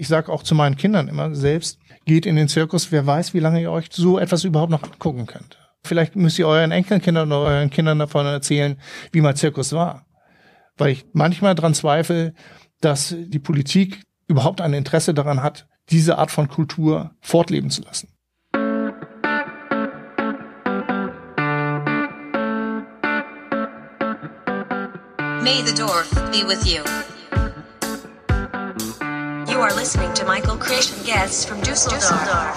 Ich sage auch zu meinen Kindern immer selbst, geht in den Zirkus, wer weiß, wie lange ihr euch so etwas überhaupt noch angucken könnt. Vielleicht müsst ihr euren Enkelkindern oder euren Kindern davon erzählen, wie mal Zirkus war. Weil ich manchmal daran zweifle, dass die Politik überhaupt ein Interesse daran hat, diese Art von Kultur fortleben zu lassen. May the Dorf be with you. You are listening to Michael and guests from Düsseldorf.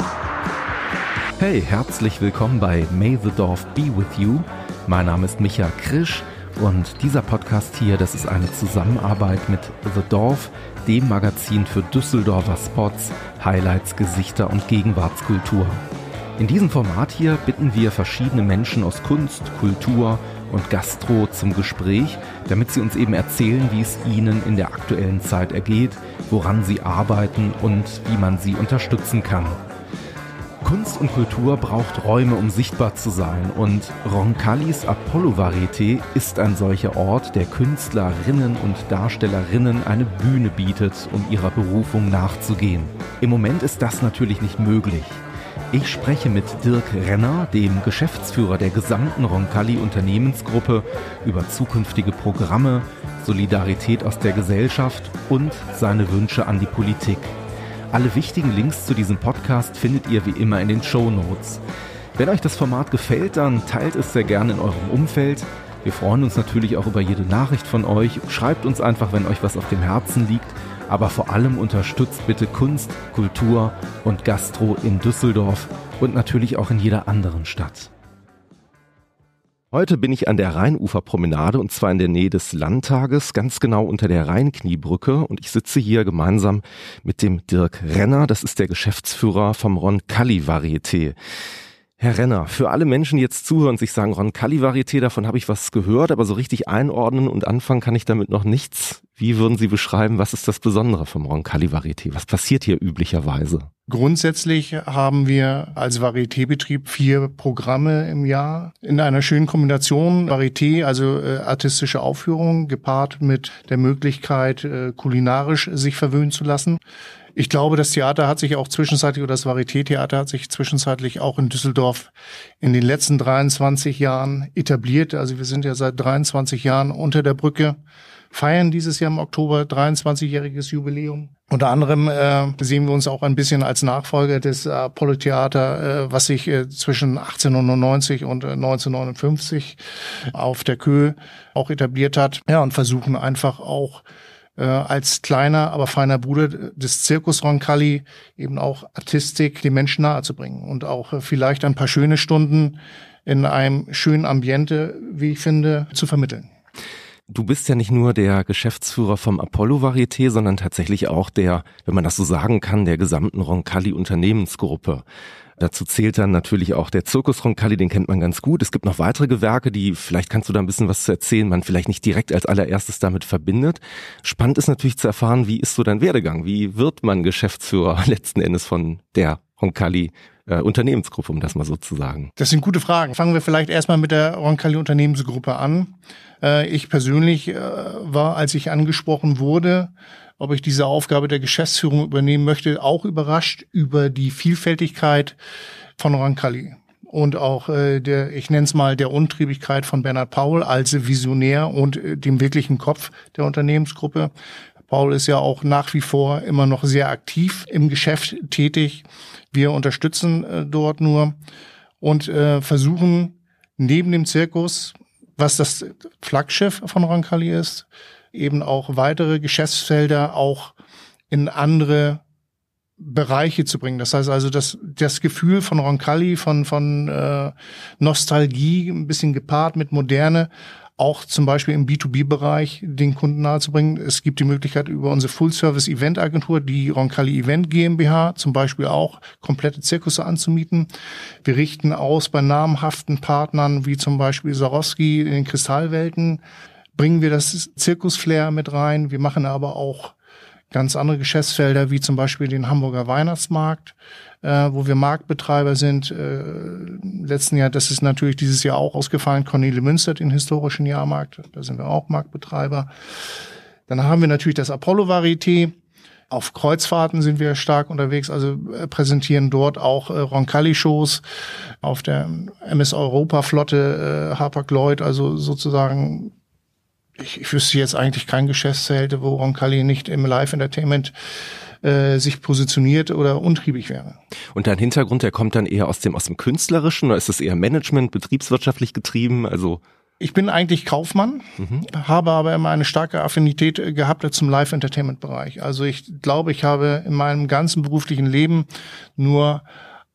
Hey, herzlich willkommen bei May the Dorf be with you. Mein Name ist Micha Krisch und dieser Podcast hier, das ist eine Zusammenarbeit mit The Dorf, dem Magazin für Düsseldorfer Spots, Highlights, Gesichter und Gegenwartskultur. In diesem Format hier bitten wir verschiedene Menschen aus Kunst, Kultur und Gastro zum Gespräch, damit sie uns eben erzählen, wie es ihnen in der aktuellen Zeit ergeht, woran sie arbeiten und wie man sie unterstützen kann. Kunst und Kultur braucht Räume, um sichtbar zu sein und Roncalis Apollo Varieté ist ein solcher Ort, der Künstlerinnen und Darstellerinnen eine Bühne bietet, um ihrer Berufung nachzugehen. Im Moment ist das natürlich nicht möglich. Ich spreche mit Dirk Renner, dem Geschäftsführer der gesamten Roncalli Unternehmensgruppe, über zukünftige Programme, Solidarität aus der Gesellschaft und seine Wünsche an die Politik. Alle wichtigen Links zu diesem Podcast findet ihr wie immer in den Show Notes. Wenn euch das Format gefällt, dann teilt es sehr gerne in eurem Umfeld. Wir freuen uns natürlich auch über jede Nachricht von euch. Schreibt uns einfach, wenn euch was auf dem Herzen liegt aber vor allem unterstützt bitte Kunst, Kultur und Gastro in Düsseldorf und natürlich auch in jeder anderen Stadt. Heute bin ich an der Rheinuferpromenade und zwar in der Nähe des Landtages, ganz genau unter der Rheinkniebrücke und ich sitze hier gemeinsam mit dem Dirk Renner, das ist der Geschäftsführer vom Ron Kalli Varieté. Herr Renner, für alle Menschen, die jetzt zuhören sich sagen, Ron Kalli Varieté, davon habe ich was gehört, aber so richtig einordnen und anfangen kann ich damit noch nichts. Wie würden Sie beschreiben, was ist das Besondere vom Ron Kalli Varieté? Was passiert hier üblicherweise? Grundsätzlich haben wir als Varieté-Betrieb vier Programme im Jahr in einer schönen Kombination. Varieté, also äh, artistische Aufführung, gepaart mit der Möglichkeit, äh, kulinarisch sich verwöhnen zu lassen. Ich glaube, das Theater hat sich auch zwischenzeitlich, oder das Varieté-Theater hat sich zwischenzeitlich auch in Düsseldorf in den letzten 23 Jahren etabliert. Also wir sind ja seit 23 Jahren unter der Brücke, feiern dieses Jahr im Oktober 23-jähriges Jubiläum. Unter anderem äh, sehen wir uns auch ein bisschen als Nachfolger des Apollo-Theater, äh, was sich äh, zwischen 1899 und äh, 1959 auf der Köhe auch etabliert hat. Ja, und versuchen einfach auch äh, als kleiner, aber feiner Bruder des Zirkus Roncalli eben auch Artistik den Menschen nahezubringen und auch äh, vielleicht ein paar schöne Stunden in einem schönen Ambiente, wie ich finde, zu vermitteln. Du bist ja nicht nur der Geschäftsführer vom Apollo Varieté, sondern tatsächlich auch der, wenn man das so sagen kann, der gesamten Roncalli Unternehmensgruppe. Dazu zählt dann natürlich auch der Zirkus Roncalli, den kennt man ganz gut. Es gibt noch weitere Gewerke, die vielleicht kannst du da ein bisschen was zu erzählen, man vielleicht nicht direkt als allererstes damit verbindet. Spannend ist natürlich zu erfahren, wie ist so dein Werdegang? Wie wird man Geschäftsführer letzten Endes von der Roncalli äh, Unternehmensgruppe, um das mal so zu sagen? Das sind gute Fragen. Fangen wir vielleicht erstmal mit der Roncalli Unternehmensgruppe an. Äh, ich persönlich äh, war, als ich angesprochen wurde, ob ich diese Aufgabe der Geschäftsführung übernehmen möchte, auch überrascht über die Vielfältigkeit von Roncalli und auch äh, der, ich nenne es mal, der Untriebigkeit von Bernhard Paul als Visionär und äh, dem wirklichen Kopf der Unternehmensgruppe. Paul ist ja auch nach wie vor immer noch sehr aktiv im Geschäft tätig. Wir unterstützen äh, dort nur und äh, versuchen neben dem Zirkus, was das Flaggschiff von Roncalli ist, eben auch weitere Geschäftsfelder auch in andere Bereiche zu bringen. Das heißt also, dass das Gefühl von Roncalli, von, von äh, Nostalgie, ein bisschen gepaart mit Moderne, auch zum Beispiel im B2B-Bereich den Kunden nahezubringen. Es gibt die Möglichkeit über unsere Full-Service-Event-Agentur, die Roncalli Event GmbH, zum Beispiel auch komplette Zirkusse anzumieten. Wir richten aus bei namhaften Partnern wie zum Beispiel Sarowski in den Kristallwelten, bringen wir das Zirkusflair mit rein. Wir machen aber auch ganz andere Geschäftsfelder, wie zum Beispiel den Hamburger Weihnachtsmarkt, äh, wo wir Marktbetreiber sind. Äh, letzten Jahr, das ist natürlich dieses Jahr auch ausgefallen, Cornelia Münster, den historischen Jahrmarkt, da sind wir auch Marktbetreiber. Dann haben wir natürlich das Apollo Varieté, Auf Kreuzfahrten sind wir stark unterwegs, also äh, präsentieren dort auch äh, Roncalli-Shows auf der MS Europa-Flotte äh, Harper-Lloyd, also sozusagen ich, ich wüsste jetzt eigentlich kein Geschäftsfeld, wo Roncalli nicht im Live-Entertainment äh, sich positioniert oder untriebig wäre. Und dein Hintergrund, der kommt dann eher aus dem aus dem künstlerischen oder ist es eher Management, betriebswirtschaftlich getrieben? Also ich bin eigentlich Kaufmann, mhm. habe aber immer eine starke Affinität äh, gehabt zum Live-Entertainment-Bereich. Also ich glaube, ich habe in meinem ganzen beruflichen Leben nur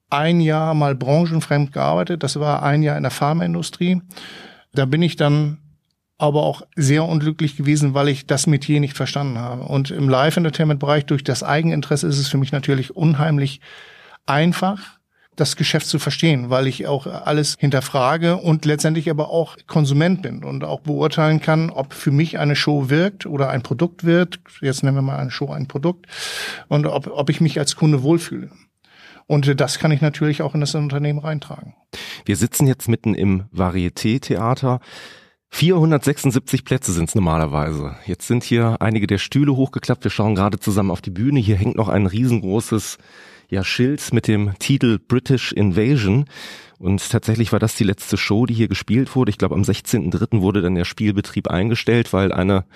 ein Jahr mal branchenfremd gearbeitet. Das war ein Jahr in der Pharmaindustrie. Da bin ich dann aber auch sehr unglücklich gewesen, weil ich das Metier nicht verstanden habe. Und im Live-Entertainment-Bereich durch das Eigeninteresse ist es für mich natürlich unheimlich einfach, das Geschäft zu verstehen, weil ich auch alles hinterfrage und letztendlich aber auch Konsument bin und auch beurteilen kann, ob für mich eine Show wirkt oder ein Produkt wird. Jetzt nennen wir mal eine Show ein Produkt und ob, ob ich mich als Kunde wohlfühle. Und das kann ich natürlich auch in das Unternehmen reintragen. Wir sitzen jetzt mitten im Varieté-Theater. 476 Plätze sind es normalerweise. Jetzt sind hier einige der Stühle hochgeklappt. Wir schauen gerade zusammen auf die Bühne. Hier hängt noch ein riesengroßes ja, Schild mit dem Titel British Invasion. Und tatsächlich war das die letzte Show, die hier gespielt wurde. Ich glaube, am 16.03. wurde dann der Spielbetrieb eingestellt, weil eine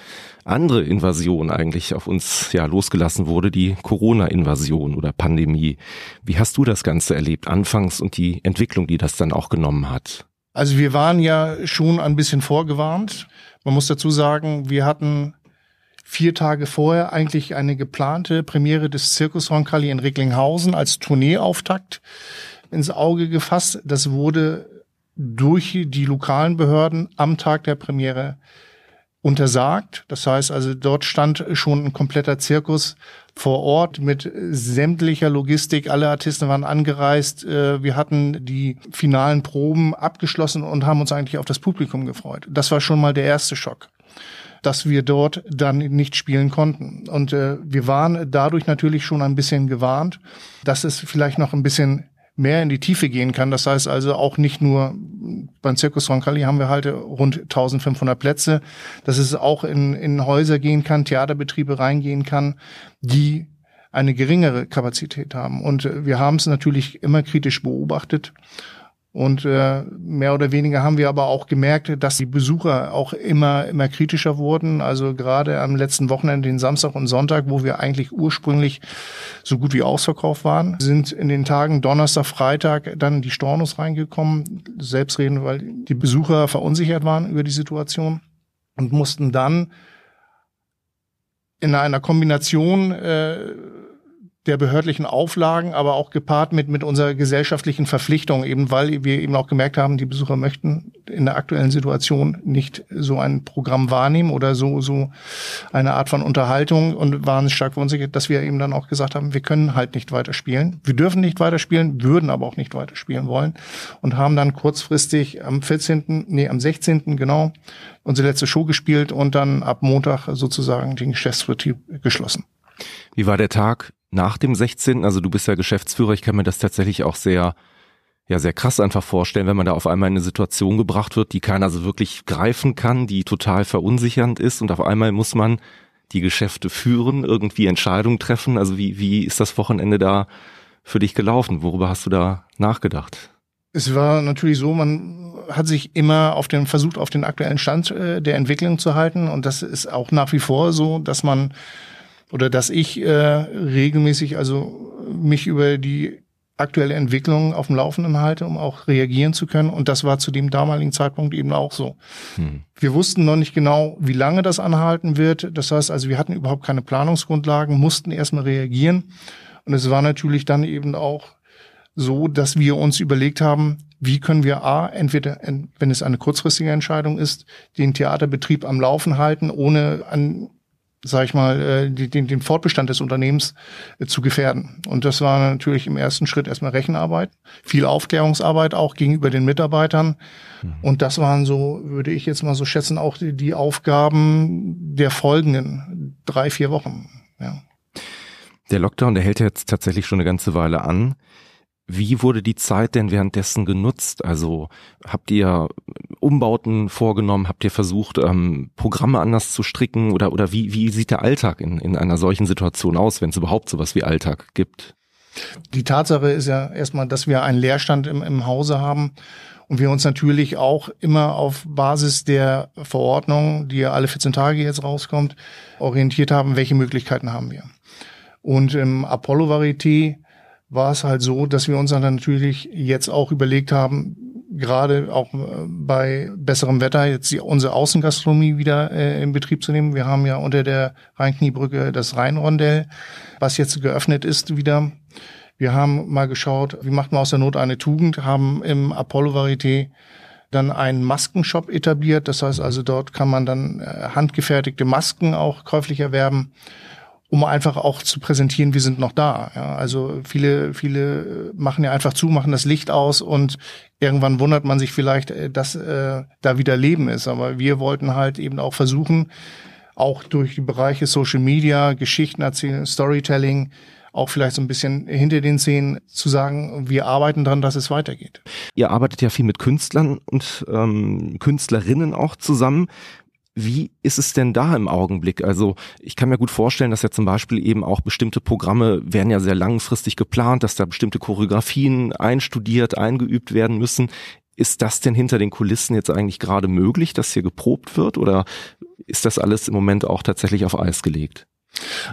andere Invasion eigentlich auf uns ja losgelassen wurde, die Corona-Invasion oder Pandemie. Wie hast du das Ganze erlebt anfangs und die Entwicklung, die das dann auch genommen hat? Also wir waren ja schon ein bisschen vorgewarnt. Man muss dazu sagen, wir hatten vier Tage vorher eigentlich eine geplante Premiere des Zirkus Roncalli in Recklinghausen als Tourneeauftakt ins Auge gefasst. Das wurde durch die lokalen Behörden am Tag der Premiere untersagt. Das heißt also, dort stand schon ein kompletter Zirkus vor Ort mit sämtlicher Logistik. Alle Artisten waren angereist. Äh, wir hatten die finalen Proben abgeschlossen und haben uns eigentlich auf das Publikum gefreut. Das war schon mal der erste Schock dass wir dort dann nicht spielen konnten. Und äh, wir waren dadurch natürlich schon ein bisschen gewarnt, dass es vielleicht noch ein bisschen mehr in die Tiefe gehen kann. Das heißt also auch nicht nur beim Circus Roncalli haben wir halt rund 1500 Plätze, dass es auch in, in Häuser gehen kann, Theaterbetriebe reingehen kann, die eine geringere Kapazität haben. Und wir haben es natürlich immer kritisch beobachtet und äh, mehr oder weniger haben wir aber auch gemerkt, dass die Besucher auch immer, immer kritischer wurden. Also gerade am letzten Wochenende, den Samstag und Sonntag, wo wir eigentlich ursprünglich so gut wie ausverkauft waren, sind in den Tagen Donnerstag, Freitag dann die Stornos reingekommen. Selbstredend, weil die Besucher verunsichert waren über die Situation und mussten dann in einer Kombination äh, der behördlichen Auflagen, aber auch gepaart mit, mit unserer gesellschaftlichen Verpflichtung, eben weil wir eben auch gemerkt haben, die Besucher möchten in der aktuellen Situation nicht so ein Programm wahrnehmen oder so, so eine Art von Unterhaltung und waren stark verunsichert, dass wir eben dann auch gesagt haben, wir können halt nicht weiterspielen. Wir dürfen nicht weiterspielen, würden aber auch nicht weiterspielen wollen und haben dann kurzfristig am 14., nee, am 16. genau unsere letzte Show gespielt und dann ab Montag sozusagen den Geschäftsbetrieb geschlossen. Wie war der Tag nach dem 16., also du bist ja Geschäftsführer, ich kann mir das tatsächlich auch sehr, ja, sehr krass einfach vorstellen, wenn man da auf einmal in eine Situation gebracht wird, die keiner so wirklich greifen kann, die total verunsichernd ist und auf einmal muss man die Geschäfte führen, irgendwie Entscheidungen treffen. Also wie, wie ist das Wochenende da für dich gelaufen? Worüber hast du da nachgedacht? Es war natürlich so, man hat sich immer auf den versucht, auf den aktuellen Stand äh, der Entwicklung zu halten. Und das ist auch nach wie vor so, dass man oder dass ich äh, regelmäßig also mich über die aktuelle Entwicklung auf dem Laufenden halte, um auch reagieren zu können. Und das war zu dem damaligen Zeitpunkt eben auch so. Hm. Wir wussten noch nicht genau, wie lange das anhalten wird. Das heißt also, wir hatten überhaupt keine Planungsgrundlagen, mussten erstmal reagieren. Und es war natürlich dann eben auch so, dass wir uns überlegt haben, wie können wir A, entweder, wenn es eine kurzfristige Entscheidung ist, den Theaterbetrieb am Laufen halten, ohne an sag ich mal, äh, den, den Fortbestand des Unternehmens äh, zu gefährden. Und das war natürlich im ersten Schritt erstmal Rechenarbeit, viel Aufklärungsarbeit auch gegenüber den Mitarbeitern. Mhm. Und das waren so, würde ich jetzt mal so schätzen, auch die, die Aufgaben der folgenden drei, vier Wochen. Ja. Der Lockdown, der hält jetzt tatsächlich schon eine ganze Weile an. Wie wurde die Zeit denn währenddessen genutzt? Also habt ihr Umbauten vorgenommen? Habt ihr versucht, ähm, Programme anders zu stricken? Oder, oder wie, wie sieht der Alltag in, in einer solchen Situation aus, wenn es überhaupt sowas wie Alltag gibt? Die Tatsache ist ja erstmal, dass wir einen Leerstand im, im Hause haben und wir uns natürlich auch immer auf Basis der Verordnung, die ja alle 14 Tage jetzt rauskommt, orientiert haben, welche Möglichkeiten haben wir. Und im Apollo Varieté war es halt so, dass wir uns dann natürlich jetzt auch überlegt haben, gerade auch äh, bei besserem Wetter jetzt die, unsere Außengastronomie wieder äh, in Betrieb zu nehmen. Wir haben ja unter der Rheinkniebrücke das Rheinrondell, was jetzt geöffnet ist wieder. Wir haben mal geschaut, wie macht man aus der Not eine Tugend, haben im Apollo Varieté dann einen Maskenshop etabliert. Das heißt also, dort kann man dann äh, handgefertigte Masken auch käuflich erwerben um einfach auch zu präsentieren, wir sind noch da. Ja, also viele, viele machen ja einfach zu, machen das Licht aus und irgendwann wundert man sich vielleicht, äh, dass äh, da wieder Leben ist. Aber wir wollten halt eben auch versuchen, auch durch die Bereiche Social Media, Geschichten erzählen, Storytelling, auch vielleicht so ein bisschen hinter den Szenen zu sagen, wir arbeiten daran, dass es weitergeht. Ihr arbeitet ja viel mit Künstlern und ähm, Künstlerinnen auch zusammen. Wie ist es denn da im Augenblick? Also ich kann mir gut vorstellen, dass ja zum Beispiel eben auch bestimmte Programme werden ja sehr langfristig geplant, dass da bestimmte Choreografien einstudiert, eingeübt werden müssen. Ist das denn hinter den Kulissen jetzt eigentlich gerade möglich, dass hier geprobt wird oder ist das alles im Moment auch tatsächlich auf Eis gelegt?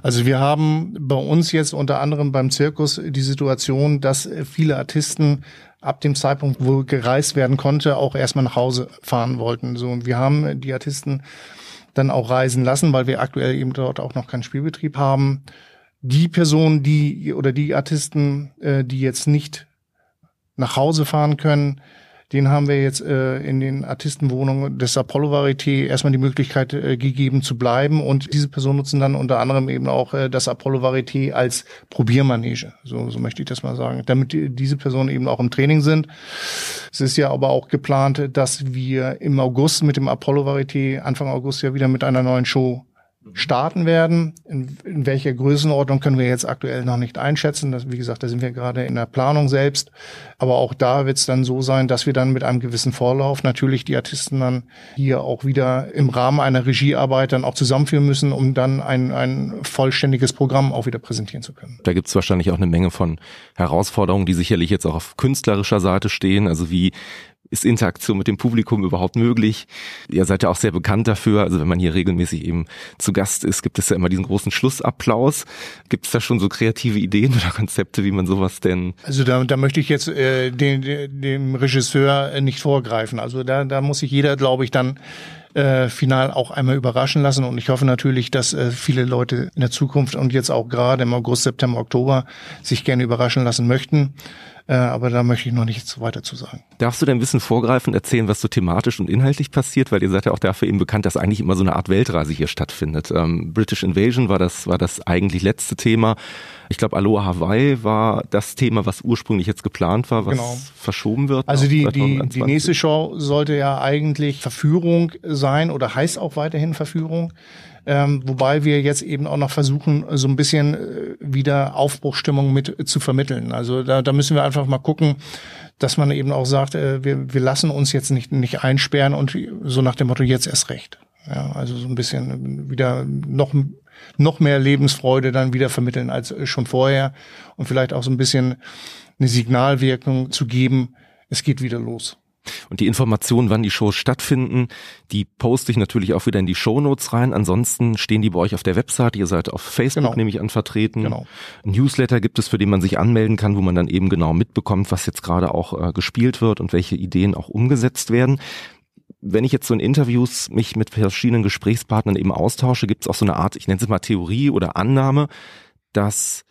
Also wir haben bei uns jetzt unter anderem beim Zirkus die Situation, dass viele Artisten ab dem Zeitpunkt, wo gereist werden konnte, auch erstmal nach Hause fahren wollten. So, und wir haben die Artisten dann auch reisen lassen, weil wir aktuell eben dort auch noch keinen Spielbetrieb haben. Die Personen, die oder die Artisten, äh, die jetzt nicht nach Hause fahren können, den haben wir jetzt äh, in den Artistenwohnungen des Apollo Varieté erstmal die Möglichkeit äh, gegeben zu bleiben. Und diese Personen nutzen dann unter anderem eben auch äh, das Apollo Varieté als Probiermanege, so, so möchte ich das mal sagen, damit die, diese Personen eben auch im Training sind. Es ist ja aber auch geplant, dass wir im August mit dem Apollo Varieté Anfang August ja wieder mit einer neuen Show starten werden. In, in, welcher Größenordnung können wir jetzt aktuell noch nicht einschätzen. Das, wie gesagt, da sind wir gerade in der Planung selbst. Aber auch da wird es dann so sein, dass wir dann mit einem gewissen Vorlauf natürlich die Artisten dann hier auch wieder im Rahmen einer Regiearbeit dann auch zusammenführen müssen, um dann ein, ein vollständiges Programm auch wieder präsentieren zu können. Da gibt es wahrscheinlich auch eine Menge von Herausforderungen, die sicherlich jetzt auch auf künstlerischer Seite stehen. Also wie ist Interaktion mit dem Publikum überhaupt möglich? Ihr seid ja auch sehr bekannt dafür. Also wenn man hier regelmäßig eben zu Gast ist, gibt es ja immer diesen großen Schlussapplaus. Gibt es da schon so kreative Ideen oder Konzepte, wie man sowas denn? Also da, da möchte ich jetzt äh, den, dem Regisseur nicht vorgreifen. Also da, da muss sich jeder, glaube ich, dann äh, final auch einmal überraschen lassen. Und ich hoffe natürlich, dass äh, viele Leute in der Zukunft und jetzt auch gerade im August, September, Oktober sich gerne überraschen lassen möchten. Äh, aber da möchte ich noch nichts weiter zu sagen. Darfst du denn ein bisschen vorgreifen, erzählen, was so thematisch und inhaltlich passiert? Weil ihr seid ja auch dafür eben bekannt, dass eigentlich immer so eine Art Weltreise hier stattfindet. Ähm, British Invasion war das, war das eigentlich letzte Thema. Ich glaube, Aloha Hawaii war das Thema, was ursprünglich jetzt geplant war, was genau. verschoben wird. Also die, die, die nächste Show sollte ja eigentlich Verführung sein oder heißt auch weiterhin Verführung. Ähm, wobei wir jetzt eben auch noch versuchen, so ein bisschen äh, wieder Aufbruchstimmung mit zu vermitteln. Also da, da müssen wir einfach mal gucken, dass man eben auch sagt, äh, wir, wir lassen uns jetzt nicht, nicht einsperren und so nach dem Motto jetzt erst recht. Ja, also so ein bisschen wieder noch, noch mehr Lebensfreude dann wieder vermitteln als schon vorher und vielleicht auch so ein bisschen eine Signalwirkung zu geben, es geht wieder los. Und die Informationen, wann die Shows stattfinden, die poste ich natürlich auch wieder in die Shownotes rein. Ansonsten stehen die bei euch auf der Website. Ihr seid auf Facebook genau. nämlich an vertreten. Genau. Ein Newsletter gibt es, für den man sich anmelden kann, wo man dann eben genau mitbekommt, was jetzt gerade auch äh, gespielt wird und welche Ideen auch umgesetzt werden. Wenn ich jetzt so in Interviews mich mit verschiedenen Gesprächspartnern eben austausche, gibt es auch so eine Art, ich nenne es mal Theorie oder Annahme, dass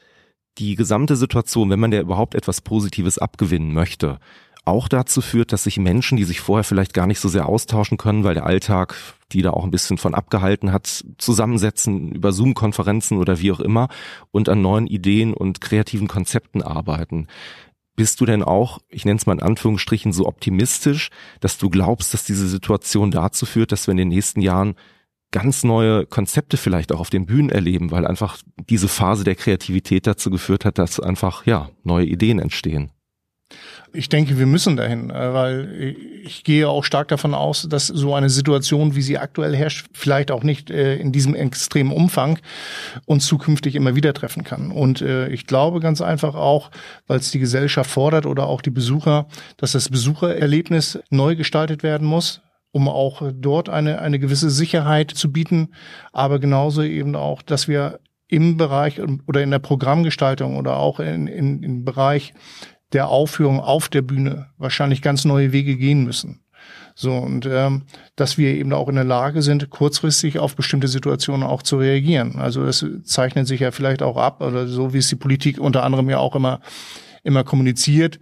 die gesamte Situation, wenn man der überhaupt etwas Positives abgewinnen möchte, auch dazu führt, dass sich Menschen, die sich vorher vielleicht gar nicht so sehr austauschen können, weil der Alltag die da auch ein bisschen von abgehalten hat, zusammensetzen über Zoom-Konferenzen oder wie auch immer und an neuen Ideen und kreativen Konzepten arbeiten. Bist du denn auch, ich nenne es mal in Anführungsstrichen, so optimistisch, dass du glaubst, dass diese Situation dazu führt, dass wir in den nächsten Jahren ganz neue Konzepte vielleicht auch auf den Bühnen erleben, weil einfach diese Phase der Kreativität dazu geführt hat, dass einfach, ja, neue Ideen entstehen? Ich denke, wir müssen dahin, äh, weil ich gehe auch stark davon aus, dass so eine Situation, wie sie aktuell herrscht, vielleicht auch nicht äh, in diesem extremen Umfang uns zukünftig immer wieder treffen kann. Und äh, ich glaube ganz einfach auch, weil es die Gesellschaft fordert oder auch die Besucher, dass das Besuchererlebnis neu gestaltet werden muss um auch dort eine, eine gewisse Sicherheit zu bieten, aber genauso eben auch, dass wir im Bereich oder in der Programmgestaltung oder auch in, in, im Bereich der Aufführung auf der Bühne wahrscheinlich ganz neue Wege gehen müssen. So, und ähm, dass wir eben auch in der Lage sind, kurzfristig auf bestimmte Situationen auch zu reagieren. Also das zeichnet sich ja vielleicht auch ab, oder so wie es die Politik unter anderem ja auch immer, immer kommuniziert.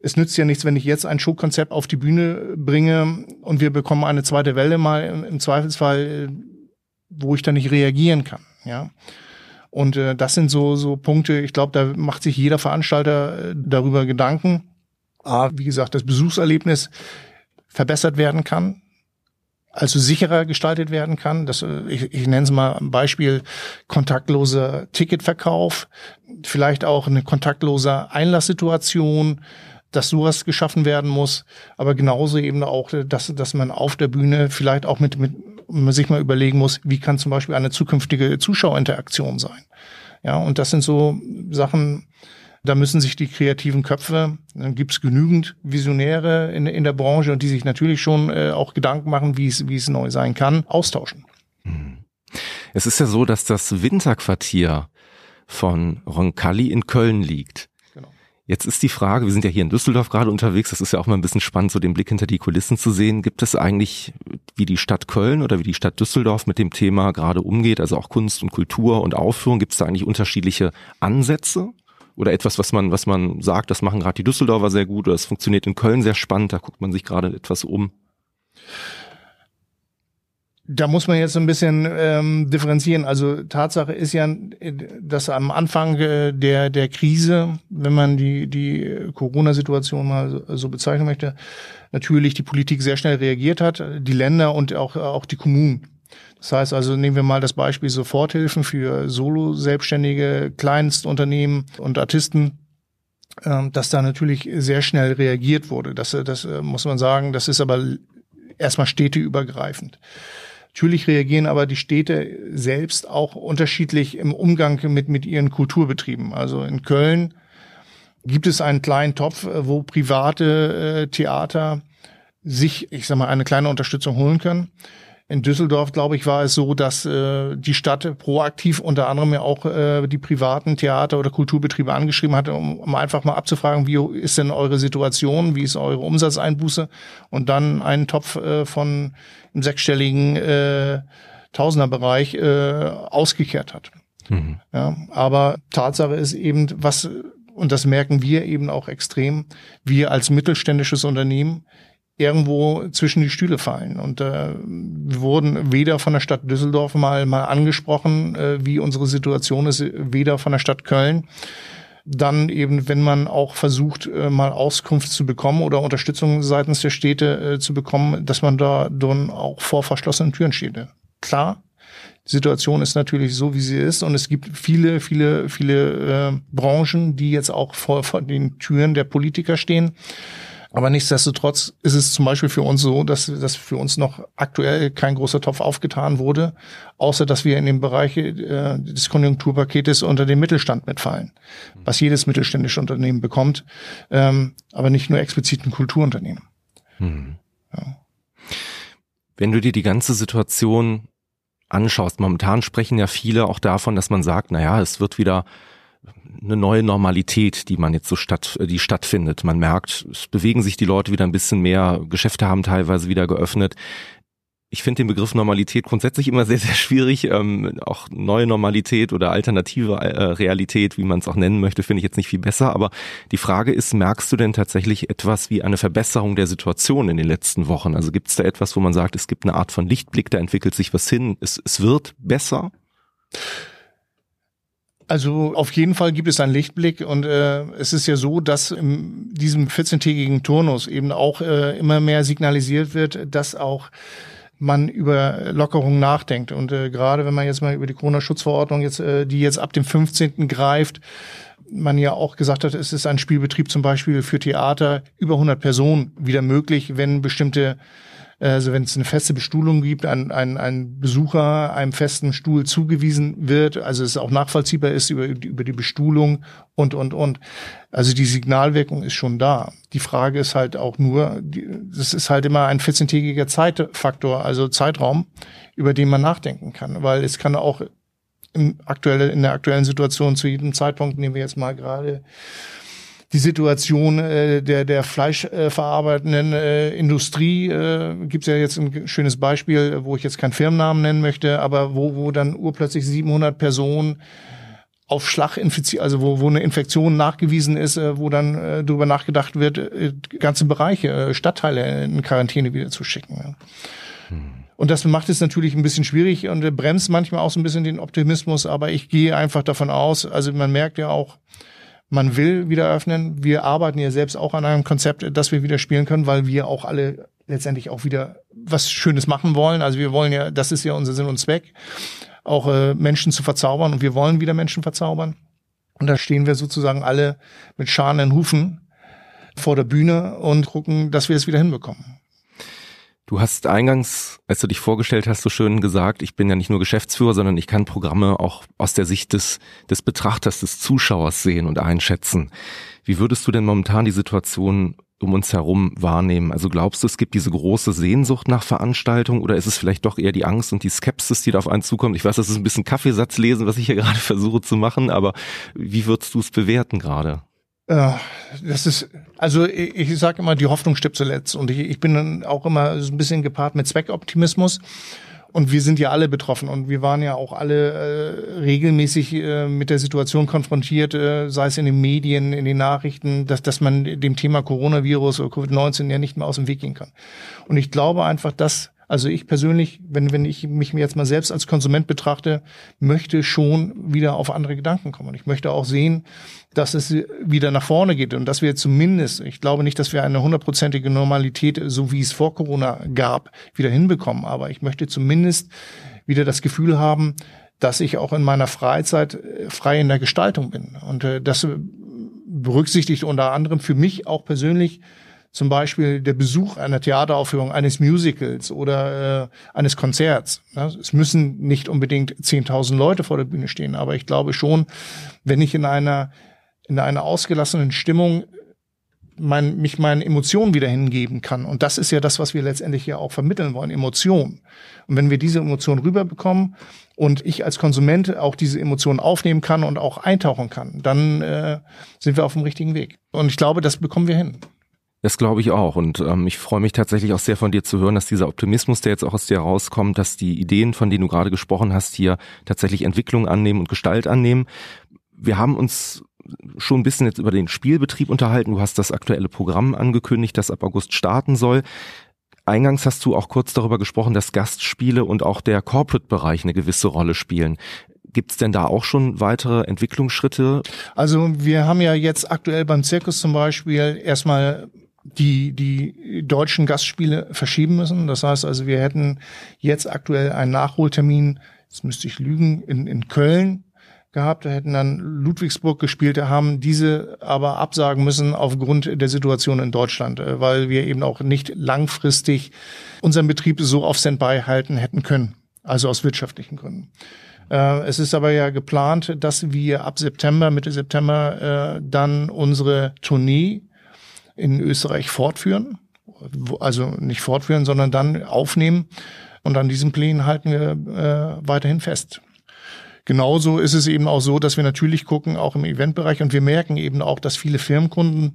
Es nützt ja nichts, wenn ich jetzt ein Showkonzept auf die Bühne bringe und wir bekommen eine zweite Welle mal im Zweifelsfall, wo ich dann nicht reagieren kann. Ja. Und äh, das sind so, so Punkte, ich glaube, da macht sich jeder Veranstalter äh, darüber Gedanken. A, wie gesagt, das Besuchserlebnis verbessert werden kann, also sicherer gestaltet werden kann. Das, äh, ich, ich nenne es mal ein Beispiel kontaktloser Ticketverkauf, vielleicht auch eine kontaktlose Einlasssituation, dass sowas geschaffen werden muss, aber genauso eben auch, dass, dass man auf der Bühne vielleicht auch mit, mit man sich mal überlegen muss, wie kann zum Beispiel eine zukünftige Zuschauerinteraktion sein. Ja, und das sind so Sachen, da müssen sich die kreativen Köpfe, dann gibt's genügend Visionäre in, in der Branche und die sich natürlich schon äh, auch Gedanken machen, wie es, neu sein kann, austauschen. Hm. Es ist ja so, dass das Winterquartier von Roncalli in Köln liegt. Jetzt ist die Frage, wir sind ja hier in Düsseldorf gerade unterwegs, das ist ja auch mal ein bisschen spannend, so den Blick hinter die Kulissen zu sehen. Gibt es eigentlich, wie die Stadt Köln oder wie die Stadt Düsseldorf mit dem Thema gerade umgeht, also auch Kunst und Kultur und Aufführung, gibt es da eigentlich unterschiedliche Ansätze? Oder etwas, was man, was man sagt, das machen gerade die Düsseldorfer sehr gut oder es funktioniert in Köln sehr spannend, da guckt man sich gerade etwas um. Da muss man jetzt ein bisschen ähm, differenzieren. Also Tatsache ist ja, dass am Anfang äh, der der Krise, wenn man die die Corona-Situation mal so, so bezeichnen möchte, natürlich die Politik sehr schnell reagiert hat, die Länder und auch auch die Kommunen. Das heißt also, nehmen wir mal das Beispiel Soforthilfen für Solo-Selbstständige, Kleinstunternehmen und Artisten, ähm, dass da natürlich sehr schnell reagiert wurde. Das, das äh, muss man sagen, das ist aber erstmal städteübergreifend. Natürlich reagieren aber die Städte selbst auch unterschiedlich im Umgang mit, mit ihren Kulturbetrieben. Also in Köln gibt es einen kleinen Topf, äh, wo private äh, Theater sich, ich sag mal, eine kleine Unterstützung holen können. In Düsseldorf, glaube ich, war es so, dass äh, die Stadt proaktiv unter anderem ja auch äh, die privaten Theater oder Kulturbetriebe angeschrieben hatte, um, um einfach mal abzufragen, wie ist denn eure Situation, wie ist eure Umsatzeinbuße und dann einen Topf äh, von im sechsstelligen äh, Tausenderbereich äh, ausgekehrt hat. Mhm. Ja, aber Tatsache ist eben, was und das merken wir eben auch extrem, wir als mittelständisches Unternehmen irgendwo zwischen die Stühle fallen. Und äh, wir wurden weder von der Stadt Düsseldorf mal, mal angesprochen, äh, wie unsere Situation ist, weder von der Stadt Köln. Dann eben, wenn man auch versucht, äh, mal Auskunft zu bekommen oder Unterstützung seitens der Städte äh, zu bekommen, dass man da dann auch vor verschlossenen Türen steht. Klar, die Situation ist natürlich so, wie sie ist. Und es gibt viele, viele, viele äh, Branchen, die jetzt auch vor, vor den Türen der Politiker stehen. Aber nichtsdestotrotz ist es zum Beispiel für uns so, dass, dass für uns noch aktuell kein großer Topf aufgetan wurde, außer dass wir in dem Bereich äh, des Konjunkturpaketes unter den Mittelstand mitfallen, was jedes mittelständische Unternehmen bekommt, ähm, aber nicht nur explizit ein Kulturunternehmen. Hm. Ja. Wenn du dir die ganze Situation anschaust, momentan sprechen ja viele auch davon, dass man sagt, na ja, es wird wieder eine neue Normalität, die man jetzt so statt, die stattfindet. Man merkt, es bewegen sich die Leute wieder ein bisschen mehr, Geschäfte haben teilweise wieder geöffnet. Ich finde den Begriff Normalität grundsätzlich immer sehr, sehr schwierig. Ähm, auch neue Normalität oder alternative äh, Realität, wie man es auch nennen möchte, finde ich jetzt nicht viel besser. Aber die Frage ist, merkst du denn tatsächlich etwas wie eine Verbesserung der Situation in den letzten Wochen? Also gibt es da etwas, wo man sagt, es gibt eine Art von Lichtblick, da entwickelt sich was hin, es, es wird besser? Also auf jeden Fall gibt es einen Lichtblick und äh, es ist ja so, dass in diesem 14-tägigen Turnus eben auch äh, immer mehr signalisiert wird, dass auch man über Lockerungen nachdenkt. Und äh, gerade wenn man jetzt mal über die Corona-Schutzverordnung jetzt, äh, die jetzt ab dem 15. greift, man ja auch gesagt hat, es ist ein Spielbetrieb zum Beispiel für Theater über 100 Personen wieder möglich, wenn bestimmte also wenn es eine feste Bestuhlung gibt, ein, ein, ein Besucher einem festen Stuhl zugewiesen wird, also es auch nachvollziehbar ist über, über die Bestuhlung und, und, und. Also die Signalwirkung ist schon da. Die Frage ist halt auch nur, das ist halt immer ein 14-tägiger Zeitfaktor, also Zeitraum, über den man nachdenken kann, weil es kann auch im aktuelle, in der aktuellen Situation zu jedem Zeitpunkt, nehmen wir jetzt mal gerade die Situation äh, der, der fleischverarbeitenden äh, Industrie äh, gibt ja jetzt ein schönes Beispiel, wo ich jetzt keinen Firmennamen nennen möchte, aber wo, wo dann urplötzlich 700 Personen auf Schlag infiziert, also wo, wo eine Infektion nachgewiesen ist, äh, wo dann äh, darüber nachgedacht wird, äh, ganze Bereiche, äh, Stadtteile in Quarantäne wieder zu schicken. Ja. Hm. Und das macht es natürlich ein bisschen schwierig und bremst manchmal auch so ein bisschen den Optimismus, aber ich gehe einfach davon aus, also man merkt ja auch, man will wieder öffnen. Wir arbeiten ja selbst auch an einem Konzept, dass wir wieder spielen können, weil wir auch alle letztendlich auch wieder was Schönes machen wollen. Also wir wollen ja, das ist ja unser Sinn und Zweck, auch äh, Menschen zu verzaubern und wir wollen wieder Menschen verzaubern. Und da stehen wir sozusagen alle mit scharenden Hufen vor der Bühne und gucken, dass wir es wieder hinbekommen. Du hast eingangs, als du dich vorgestellt hast, so schön gesagt, ich bin ja nicht nur Geschäftsführer, sondern ich kann Programme auch aus der Sicht des, des Betrachters, des Zuschauers sehen und einschätzen. Wie würdest du denn momentan die Situation um uns herum wahrnehmen? Also glaubst du, es gibt diese große Sehnsucht nach Veranstaltung oder ist es vielleicht doch eher die Angst und die Skepsis, die da auf einen zukommt? Ich weiß, das ist ein bisschen Kaffeesatz lesen, was ich hier gerade versuche zu machen, aber wie würdest du es bewerten gerade? Äh, das ist, also ich, ich sage immer, die Hoffnung stirbt zuletzt. Und ich, ich bin dann auch immer so ein bisschen gepaart mit Zweckoptimismus. Und wir sind ja alle betroffen und wir waren ja auch alle äh, regelmäßig äh, mit der Situation konfrontiert, äh, sei es in den Medien, in den Nachrichten, dass, dass man dem Thema Coronavirus oder Covid-19 ja nicht mehr aus dem Weg gehen kann. Und ich glaube einfach, dass also ich persönlich, wenn, wenn ich mich jetzt mal selbst als Konsument betrachte, möchte schon wieder auf andere Gedanken kommen. Und ich möchte auch sehen, dass es wieder nach vorne geht und dass wir zumindest, ich glaube nicht, dass wir eine hundertprozentige Normalität, so wie es vor Corona gab, wieder hinbekommen. Aber ich möchte zumindest wieder das Gefühl haben, dass ich auch in meiner Freizeit äh, frei in der Gestaltung bin. Und äh, das berücksichtigt unter anderem für mich auch persönlich zum Beispiel der Besuch einer Theateraufführung, eines Musicals oder äh, eines Konzerts. Es müssen nicht unbedingt 10.000 Leute vor der Bühne stehen, aber ich glaube schon, wenn ich in einer in einer ausgelassenen Stimmung mein, mich meinen Emotionen wieder hingeben kann. Und das ist ja das, was wir letztendlich ja auch vermitteln wollen, Emotionen. Und wenn wir diese Emotionen rüberbekommen und ich als Konsument auch diese Emotionen aufnehmen kann und auch eintauchen kann, dann äh, sind wir auf dem richtigen Weg. Und ich glaube, das bekommen wir hin. Das glaube ich auch. Und ähm, ich freue mich tatsächlich auch sehr von dir zu hören, dass dieser Optimismus, der jetzt auch aus dir rauskommt, dass die Ideen, von denen du gerade gesprochen hast, hier tatsächlich Entwicklung annehmen und Gestalt annehmen. Wir haben uns schon ein bisschen jetzt über den Spielbetrieb unterhalten. Du hast das aktuelle Programm angekündigt, das ab August starten soll. Eingangs hast du auch kurz darüber gesprochen, dass Gastspiele und auch der Corporate-Bereich eine gewisse Rolle spielen. Gibt es denn da auch schon weitere Entwicklungsschritte? Also wir haben ja jetzt aktuell beim Zirkus zum Beispiel erstmal die, die deutschen Gastspiele verschieben müssen. Das heißt also, wir hätten jetzt aktuell einen Nachholtermin, jetzt müsste ich lügen, in, in Köln gehabt, da hätten dann Ludwigsburg gespielt, da haben diese aber absagen müssen aufgrund der Situation in Deutschland, äh, weil wir eben auch nicht langfristig unseren Betrieb so auf Standby halten hätten können, also aus wirtschaftlichen Gründen. Äh, es ist aber ja geplant, dass wir ab September, Mitte September, äh, dann unsere Tournee in Österreich fortführen. Also nicht fortführen, sondern dann aufnehmen. Und an diesen Plänen halten wir äh, weiterhin fest. Genauso ist es eben auch so, dass wir natürlich gucken, auch im Eventbereich, und wir merken eben auch, dass viele Firmenkunden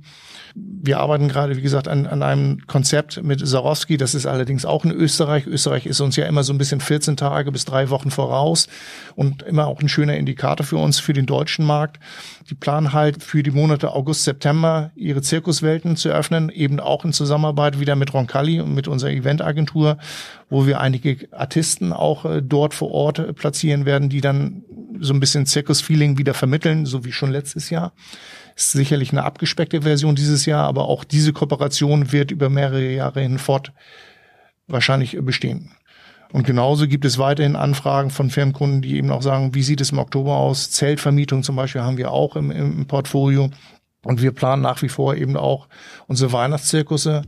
wir arbeiten gerade, wie gesagt, an, an einem Konzept mit Sarowski. Das ist allerdings auch in Österreich. Österreich ist uns ja immer so ein bisschen 14 Tage bis drei Wochen voraus und immer auch ein schöner Indikator für uns, für den deutschen Markt. Die planen halt für die Monate August, September ihre Zirkuswelten zu öffnen, eben auch in Zusammenarbeit wieder mit Roncalli und mit unserer Eventagentur, wo wir einige Artisten auch äh, dort vor Ort äh, platzieren werden, die dann so ein bisschen Zirkusfeeling wieder vermitteln, so wie schon letztes Jahr. Ist sicherlich eine abgespeckte Version dieses Jahr, aber auch diese Kooperation wird über mehrere Jahre hinfort wahrscheinlich bestehen. Und genauso gibt es weiterhin Anfragen von Firmenkunden, die eben auch sagen, wie sieht es im Oktober aus? Zeltvermietung zum Beispiel haben wir auch im, im Portfolio. Und wir planen nach wie vor eben auch unsere Weihnachtszirkusse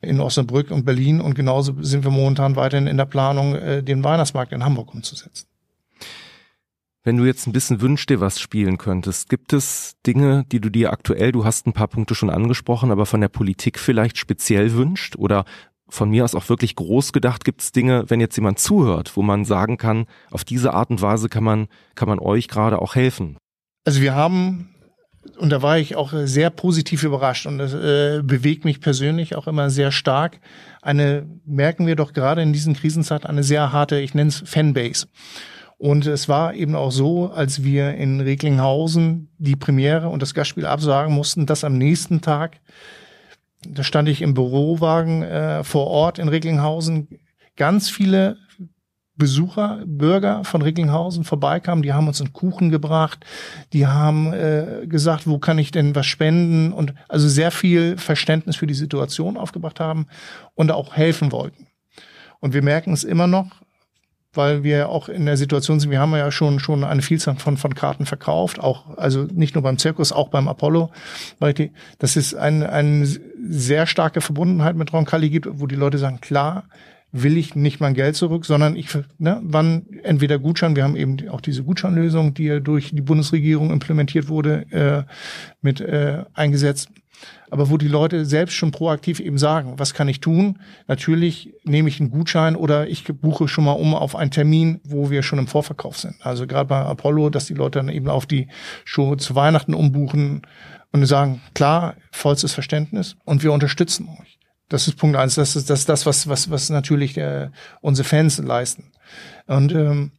in Osnabrück und Berlin. Und genauso sind wir momentan weiterhin in der Planung, äh, den Weihnachtsmarkt in Hamburg umzusetzen. Wenn du jetzt ein bisschen wünsch dir was spielen könntest, gibt es Dinge, die du dir aktuell, du hast ein paar Punkte schon angesprochen, aber von der Politik vielleicht speziell wünscht oder von mir aus auch wirklich groß gedacht, gibt es Dinge, wenn jetzt jemand zuhört, wo man sagen kann, auf diese Art und Weise kann man, kann man euch gerade auch helfen? Also wir haben und da war ich auch sehr positiv überrascht und das äh, bewegt mich persönlich auch immer sehr stark. Eine, merken wir doch gerade in diesen Krisenzeiten, eine sehr harte, ich nenne es Fanbase. Und es war eben auch so, als wir in Recklinghausen die Premiere und das Gastspiel absagen mussten, dass am nächsten Tag, da stand ich im Bürowagen äh, vor Ort in Recklinghausen, ganz viele Besucher, Bürger von Recklinghausen vorbeikamen, die haben uns einen Kuchen gebracht, die haben äh, gesagt, wo kann ich denn was spenden? Und also sehr viel Verständnis für die Situation aufgebracht haben und auch helfen wollten. Und wir merken es immer noch, weil wir auch in der Situation sind, wir haben ja schon, schon eine Vielzahl von, von Karten verkauft, auch, also nicht nur beim Zirkus, auch beim Apollo. Weil die, das ist eine, eine sehr starke Verbundenheit mit Roncalli gibt, wo die Leute sagen, klar, will ich nicht mein Geld zurück, sondern ich, ne, wann entweder Gutschein, wir haben eben auch diese Gutscheinlösung, die ja durch die Bundesregierung implementiert wurde, äh, mit äh, eingesetzt aber wo die Leute selbst schon proaktiv eben sagen, was kann ich tun? Natürlich nehme ich einen Gutschein oder ich buche schon mal um auf einen Termin, wo wir schon im Vorverkauf sind. Also gerade bei Apollo, dass die Leute dann eben auf die Show zu Weihnachten umbuchen und sagen, klar, vollstes Verständnis und wir unterstützen euch. Das ist Punkt eins. Das ist das, ist das was, was, was natürlich der, unsere Fans leisten. Und ähm,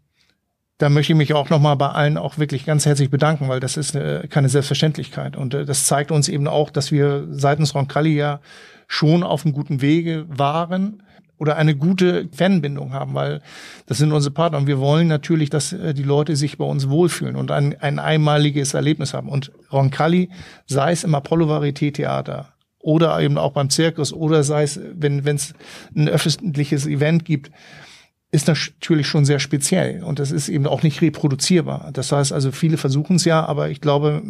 da möchte ich mich auch nochmal bei allen auch wirklich ganz herzlich bedanken, weil das ist äh, keine Selbstverständlichkeit. Und äh, das zeigt uns eben auch, dass wir seitens Roncalli ja schon auf einem guten Wege waren oder eine gute Fanbindung haben, weil das sind unsere Partner und wir wollen natürlich, dass äh, die Leute sich bei uns wohlfühlen und ein, ein einmaliges Erlebnis haben. Und Roncalli, sei es im Apollo Varieté Theater oder eben auch beim Zirkus oder sei es, wenn es ein öffentliches Event gibt, ist natürlich schon sehr speziell und das ist eben auch nicht reproduzierbar. Das heißt also, viele versuchen es ja, aber ich glaube,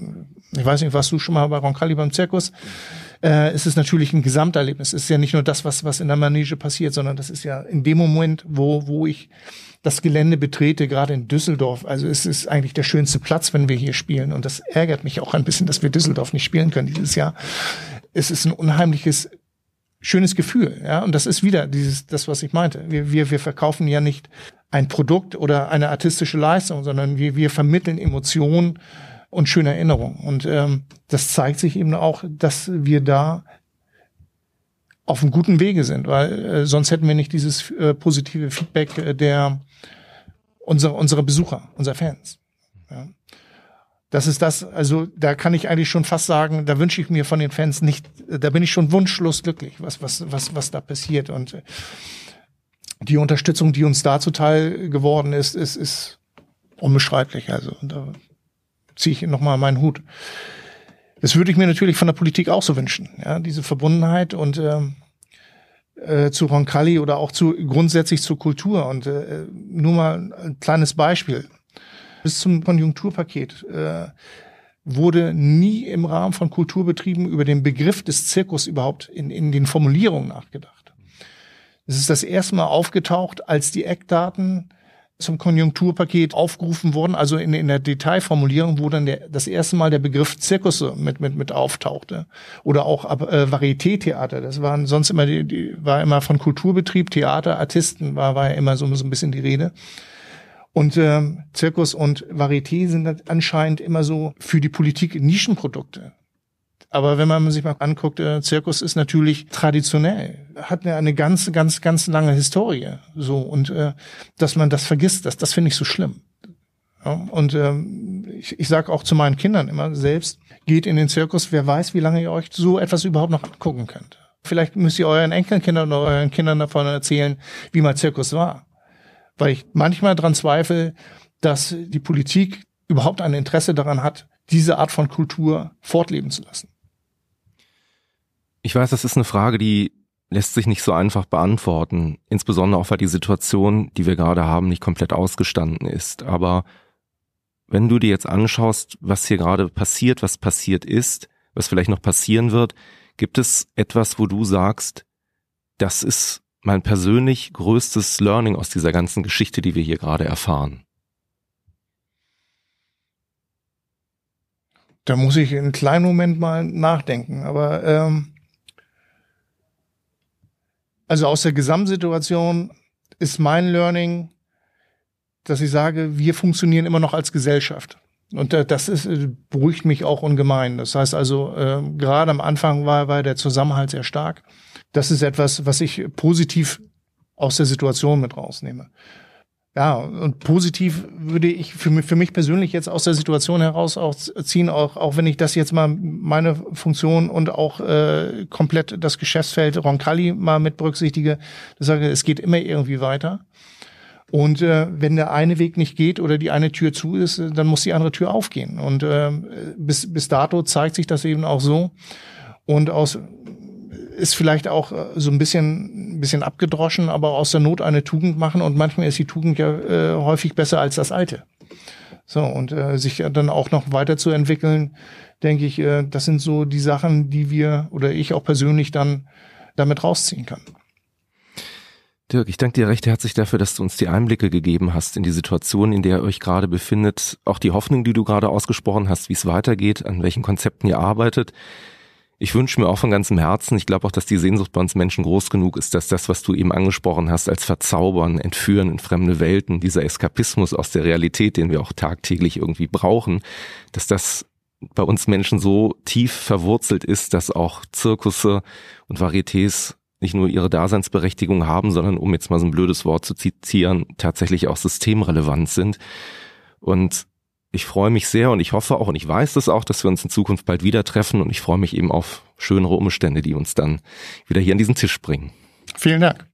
ich weiß nicht, warst du schon mal bei Roncalli beim Zirkus? Äh, es ist natürlich ein Gesamterlebnis. Es ist ja nicht nur das, was, was in der Manege passiert, sondern das ist ja in dem Moment, wo, wo ich das Gelände betrete, gerade in Düsseldorf. Also es ist eigentlich der schönste Platz, wenn wir hier spielen. Und das ärgert mich auch ein bisschen, dass wir Düsseldorf nicht spielen können dieses Jahr. Es ist ein unheimliches schönes Gefühl. Ja, und das ist wieder dieses, das, was ich meinte. Wir, wir, wir verkaufen ja nicht ein Produkt oder eine artistische Leistung, sondern wir, wir vermitteln Emotionen und schöne Erinnerungen. Und ähm, das zeigt sich eben auch, dass wir da auf einem guten Wege sind, weil äh, sonst hätten wir nicht dieses äh, positive Feedback äh, der unserer unserer Besucher, unserer Fans. Ja. Das ist das, also da kann ich eigentlich schon fast sagen, da wünsche ich mir von den Fans nicht, da bin ich schon wunschlos glücklich, was, was, was, was da passiert. Und äh, die Unterstützung, die uns da zuteil geworden ist, ist, ist unbeschreiblich. Also da ziehe ich nochmal meinen Hut. Das würde ich mir natürlich von der Politik auch so wünschen, ja, diese Verbundenheit und äh, äh, zu Roncalli oder auch zu grundsätzlich zur Kultur. Und äh, nur mal ein kleines Beispiel bis zum Konjunkturpaket äh, wurde nie im Rahmen von Kulturbetrieben über den Begriff des Zirkus überhaupt in, in den Formulierungen nachgedacht. Es ist das erste Mal aufgetaucht, als die Eckdaten zum Konjunkturpaket aufgerufen wurden, also in, in der Detailformulierung, wo dann der, das erste Mal der Begriff Zirkus mit, mit, mit auftauchte. Oder auch äh, Varieté-Theater. Das waren sonst immer die, die, war immer von Kulturbetrieb, Theater, Artisten, war, war ja immer so, so ein bisschen die Rede. Und ähm, Zirkus und Varieté sind anscheinend immer so für die Politik Nischenprodukte. Aber wenn man sich mal anguckt, äh, Zirkus ist natürlich traditionell, hat eine, eine ganz, ganz, ganz lange Historie. So und äh, dass man das vergisst, das, das finde ich so schlimm. Ja, und ähm, ich, ich sage auch zu meinen Kindern immer selbst, geht in den Zirkus, wer weiß, wie lange ihr euch so etwas überhaupt noch angucken könnt. Vielleicht müsst ihr euren Enkelkindern oder euren Kindern davon erzählen, wie mal Zirkus war weil ich manchmal daran zweifle, dass die Politik überhaupt ein Interesse daran hat, diese Art von Kultur fortleben zu lassen. Ich weiß, das ist eine Frage, die lässt sich nicht so einfach beantworten, insbesondere auch weil die Situation, die wir gerade haben, nicht komplett ausgestanden ist. Aber wenn du dir jetzt anschaust, was hier gerade passiert, was passiert ist, was vielleicht noch passieren wird, gibt es etwas, wo du sagst, das ist mein persönlich größtes Learning aus dieser ganzen Geschichte, die wir hier gerade erfahren? Da muss ich einen kleinen Moment mal nachdenken. Aber ähm, also aus der Gesamtsituation ist mein Learning, dass ich sage, wir funktionieren immer noch als Gesellschaft. Und das ist, äh, beruhigt mich auch ungemein. Das heißt also, äh, gerade am Anfang war, war der Zusammenhalt sehr stark. Das ist etwas, was ich positiv aus der Situation mit rausnehme. Ja, und positiv würde ich für mich, für mich persönlich jetzt aus der Situation heraus auch ziehen, auch, auch wenn ich das jetzt mal meine Funktion und auch äh, komplett das Geschäftsfeld Roncalli mal mit berücksichtige, das sage, es geht immer irgendwie weiter. Und äh, wenn der eine Weg nicht geht oder die eine Tür zu ist, dann muss die andere Tür aufgehen. Und äh, bis, bis dato zeigt sich das eben auch so. Und aus ist vielleicht auch äh, so ein bisschen, ein bisschen abgedroschen, aber aus der Not eine Tugend machen und manchmal ist die Tugend ja äh, häufig besser als das Alte. So, und äh, sich dann auch noch weiterzuentwickeln, denke ich, äh, das sind so die Sachen, die wir oder ich auch persönlich dann damit rausziehen kann. Dirk, ich danke dir recht herzlich dafür, dass du uns die Einblicke gegeben hast in die Situation, in der ihr euch gerade befindet, auch die Hoffnung, die du gerade ausgesprochen hast, wie es weitergeht, an welchen Konzepten ihr arbeitet. Ich wünsche mir auch von ganzem Herzen, ich glaube auch, dass die Sehnsucht bei uns Menschen groß genug ist, dass das, was du eben angesprochen hast, als Verzaubern, Entführen in fremde Welten, dieser Eskapismus aus der Realität, den wir auch tagtäglich irgendwie brauchen, dass das bei uns Menschen so tief verwurzelt ist, dass auch Zirkusse und Varietés nicht nur ihre Daseinsberechtigung haben, sondern um jetzt mal so ein blödes Wort zu zitieren, tatsächlich auch systemrelevant sind. Und ich freue mich sehr und ich hoffe auch und ich weiß das auch, dass wir uns in Zukunft bald wieder treffen und ich freue mich eben auf schönere Umstände, die uns dann wieder hier an diesen Tisch bringen. Vielen Dank.